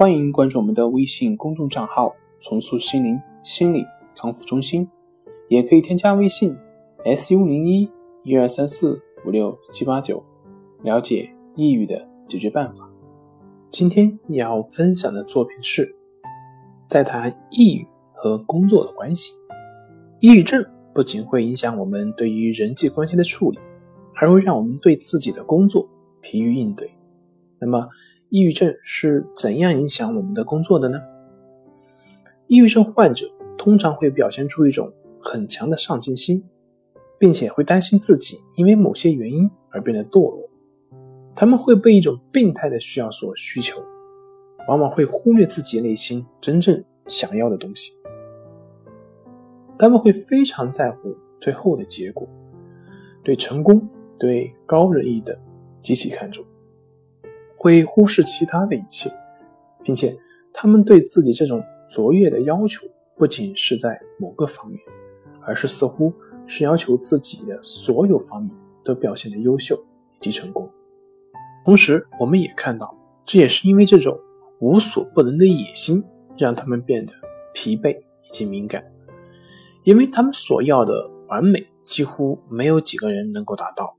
欢迎关注我们的微信公众账号“重塑心灵心理康复中心”，也可以添加微信 “su 零一一二三四五六七八九”，了解抑郁的解决办法。今天要分享的作品是在谈抑郁和工作的关系。抑郁症不仅会影响我们对于人际关系的处理，还会让我们对自己的工作疲于应对。那么，抑郁症是怎样影响我们的工作的呢？抑郁症患者通常会表现出一种很强的上进心，并且会担心自己因为某些原因而变得堕落。他们会被一种病态的需要所需求，往往会忽略自己内心真正想要的东西。他们会非常在乎最后的结果，对成功、对高人一等极其看重。会忽视其他的一切，并且他们对自己这种卓越的要求，不仅是在某个方面，而是似乎是要求自己的所有方面都表现的优秀以及成功。同时，我们也看到，这也是因为这种无所不能的野心，让他们变得疲惫以及敏感，因为他们所要的完美，几乎没有几个人能够达到。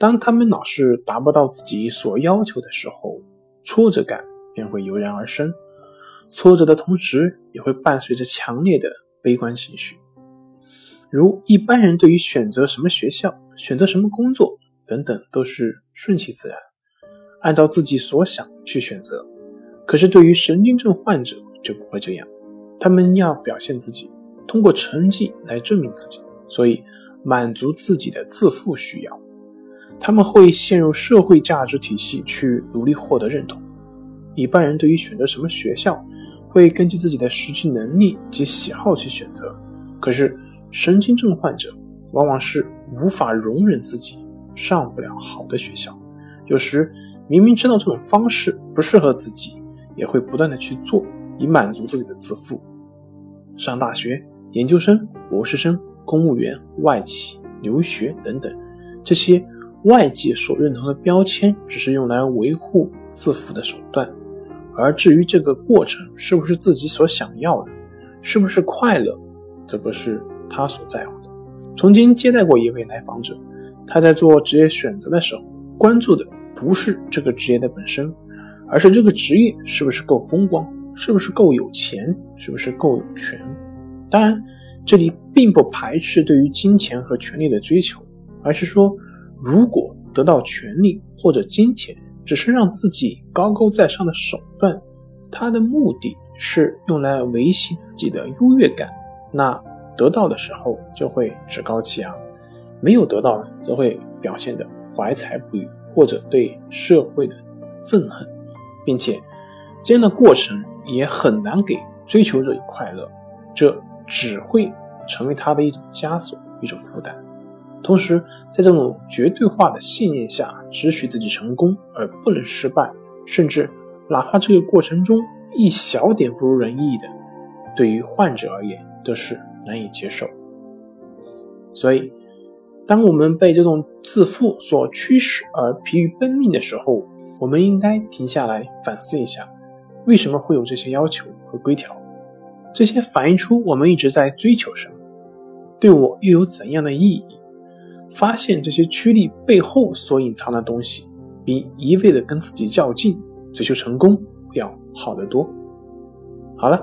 当他们老是达不到自己所要求的时候，挫折感便会油然而生。挫折的同时，也会伴随着强烈的悲观情绪。如一般人对于选择什么学校、选择什么工作等等，都是顺其自然，按照自己所想去选择。可是对于神经症患者就不会这样，他们要表现自己，通过成绩来证明自己，所以满足自己的自负需要。他们会陷入社会价值体系去努力获得认同。一般人对于选择什么学校，会根据自己的实际能力及喜好去选择。可是神经症患者往往是无法容忍自己上不了好的学校，有时明明知道这种方式不适合自己，也会不断的去做，以满足自己的自负。上大学、研究生、博士生、公务员、外企、留学等等，这些。外界所认同的标签只是用来维护自负的手段，而至于这个过程是不是自己所想要的，是不是快乐，这不是他所在乎的。曾经接待过一位来访者，他在做职业选择的时候，关注的不是这个职业的本身，而是这个职业是不是够风光，是不是够有钱，是不是够有权。当然，这里并不排斥对于金钱和权力的追求，而是说。如果得到权力或者金钱只是让自己高高在上的手段，他的目的是用来维系自己的优越感，那得到的时候就会趾高气扬，没有得到则会表现的怀才不遇或者对社会的愤恨，并且这样的过程也很难给追求者以快乐，这只会成为他的一种枷锁，一种负担。同时，在这种绝对化的信念下，只许自己成功而不能失败，甚至哪怕这个过程中一小点不如人意的，对于患者而言都是难以接受。所以，当我们被这种自负所驱使而疲于奔命的时候，我们应该停下来反思一下，为什么会有这些要求和规条？这些反映出我们一直在追求什么？对我又有怎样的意义？发现这些驱力背后所隐藏的东西，比一味的跟自己较劲、追求成功要好得多。好了，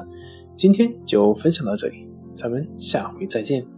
今天就分享到这里，咱们下回再见。